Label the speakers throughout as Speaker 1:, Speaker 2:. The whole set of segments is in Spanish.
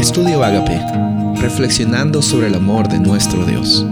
Speaker 1: Estudio Agape, reflexionando sobre el amor de nuestro Dios.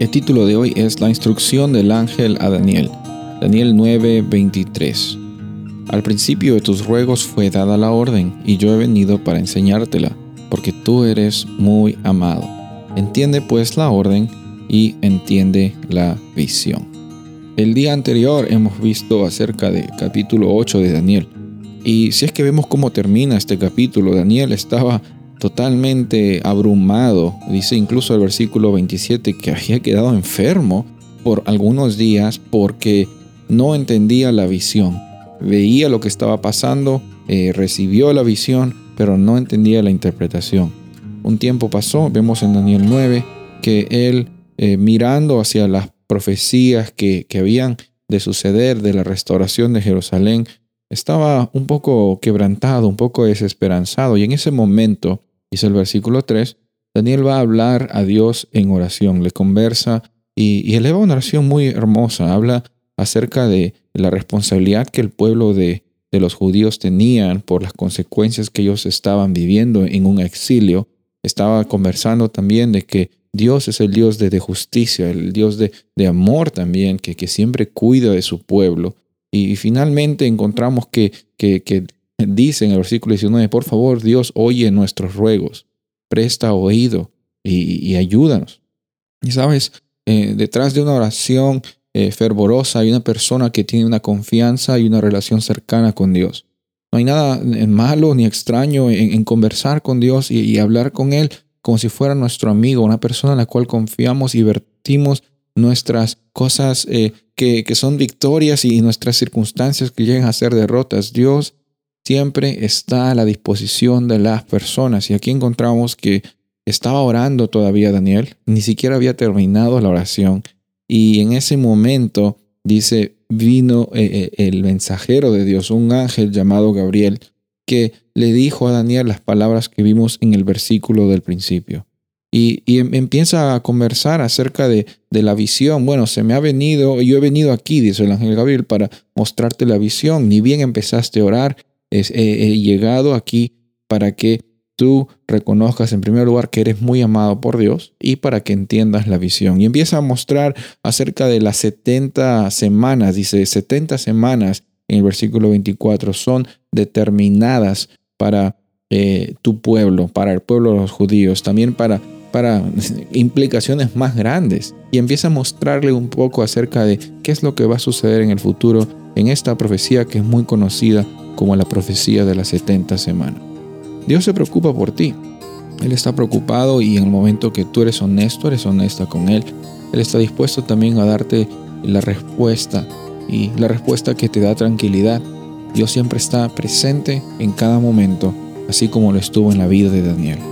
Speaker 2: El título de hoy es La instrucción del ángel a Daniel. Daniel 9:23. Al principio de tus ruegos fue dada la orden, y yo he venido para enseñártela, porque tú eres muy amado. Entiende pues la orden y entiende la visión. El día anterior hemos visto acerca del capítulo 8 de Daniel. Y si es que vemos cómo termina este capítulo, Daniel estaba totalmente abrumado. Dice incluso el versículo 27 que había quedado enfermo por algunos días porque no entendía la visión. Veía lo que estaba pasando, eh, recibió la visión, pero no entendía la interpretación. Un tiempo pasó, vemos en Daniel 9 que él eh, mirando hacia las profecías que, que habían de suceder de la restauración de Jerusalén, estaba un poco quebrantado, un poco desesperanzado. Y en ese momento, dice el versículo 3, Daniel va a hablar a Dios en oración, le conversa y, eleva una oración muy hermosa. Habla acerca de la responsabilidad que el pueblo de, de los judíos tenían por las consecuencias que ellos estaban viviendo en un exilio. Estaba conversando también de que Dios es el Dios de, justicia, el Dios de, amor también, que, siempre cuida de su pueblo. Y, finalmente encontramos que, que, dice en el versículo 19, por favor Dios oye nuestros ruegos, presta oído y, ayúdanos. Y sabes, eh, detrás de una oración eh, fervorosa hay una persona que tiene una confianza y una relación cercana con Dios. No hay nada malo ni extraño en, conversar con Dios y hablar con Él, como si fuera nuestro amigo, una persona en la cual confiamos y vertimos nuestras cosas eh, que, que son victorias y nuestras circunstancias que llegan a ser derrotas. Dios siempre está a la disposición de las personas. Y aquí encontramos que estaba orando todavía Daniel, ni siquiera había terminado la oración. Y en ese momento, dice, vino eh, eh, el mensajero de Dios, un ángel llamado Gabriel, que le dijo a Daniel las palabras que vimos en el versículo del principio. Y, em, empieza a conversar acerca de, la visión. Bueno, se me ha venido, yo he venido aquí, dice el ángel Gabriel, para mostrarte la visión. Ni bien empezaste a orar, he llegado aquí para que tú reconozcas en primer lugar que eres muy amado por Dios y para que entiendas la visión. Y empieza a mostrar acerca de las 70 semanas, dice 70 semanas en el versículo 24, son determinadas para eh, tu pueblo, para el pueblo de los judíos, también para, para implicaciones más grandes. Y empieza a mostrarle un poco acerca de qué es lo que va a suceder en el futuro en esta profecía que es muy conocida como la profecía de las 70 semanas. Dios se preocupa por ti. Él está preocupado y en el momento que tú eres honesto, eres honesta con Él, Él está dispuesto también a darte la respuesta y la respuesta que te da tranquilidad. Dios siempre está presente en cada momento, así como lo estuvo en la vida de Daniel.